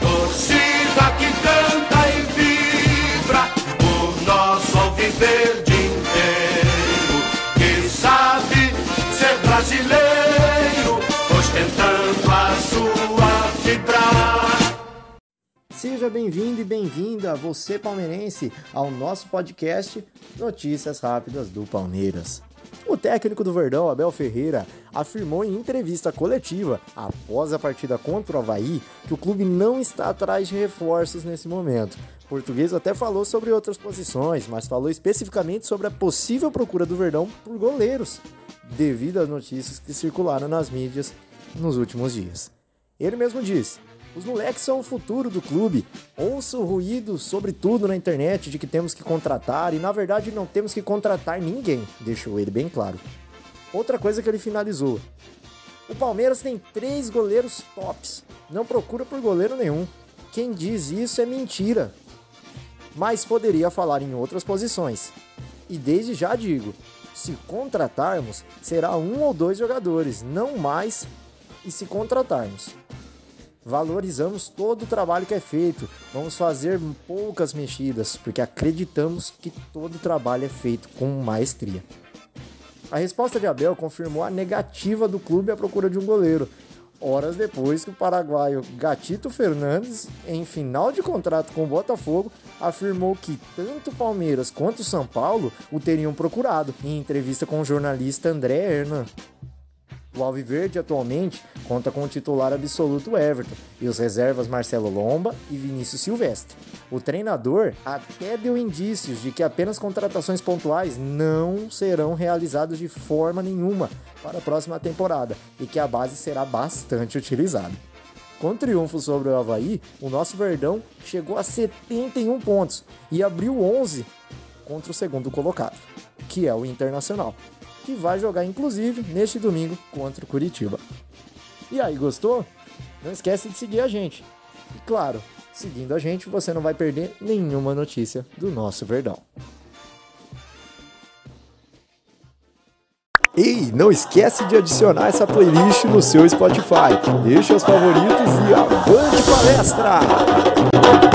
Torcida que canta e vibra o nosso alviverde inteiro. Que sabe ser brasileiro, ostentando a sua vibrar. Seja bem-vindo e bem-vinda, você palmeirense, ao nosso podcast Notícias Rápidas do Palmeiras. O técnico do Verdão, Abel Ferreira, afirmou em entrevista coletiva, após a partida contra o Havaí, que o clube não está atrás de reforços nesse momento. O português até falou sobre outras posições, mas falou especificamente sobre a possível procura do Verdão por goleiros, devido às notícias que circularam nas mídias nos últimos dias. Ele mesmo disse: os moleques são o futuro do clube. Ouço ruído sobre tudo na internet de que temos que contratar e na verdade não temos que contratar ninguém, deixou ele bem claro. Outra coisa que ele finalizou: o Palmeiras tem três goleiros tops, não procura por goleiro nenhum. Quem diz isso é mentira. Mas poderia falar em outras posições. E desde já digo: se contratarmos, será um ou dois jogadores, não mais. E se contratarmos, valorizamos todo o trabalho que é feito. Vamos fazer poucas mexidas, porque acreditamos que todo o trabalho é feito com maestria. A resposta de Abel confirmou a negativa do clube à procura de um goleiro. Horas depois que o paraguaio Gatito Fernandes, em final de contrato com o Botafogo, afirmou que tanto o Palmeiras quanto o São Paulo o teriam procurado, em entrevista com o jornalista André Hernan. O Alviverde atualmente conta com o titular absoluto Everton e os reservas Marcelo Lomba e Vinícius Silvestre. O treinador até deu indícios de que apenas contratações pontuais não serão realizadas de forma nenhuma para a próxima temporada e que a base será bastante utilizada. Com triunfo sobre o Havaí, o nosso Verdão chegou a 71 pontos e abriu 11 contra o segundo colocado, que é o Internacional que vai jogar inclusive neste domingo contra o Curitiba. E aí, gostou? Não esquece de seguir a gente. E claro, seguindo a gente, você não vai perder nenhuma notícia do nosso Verdão. Ei, não esquece de adicionar essa playlist no seu Spotify. Deixa os favoritos e avante palestra!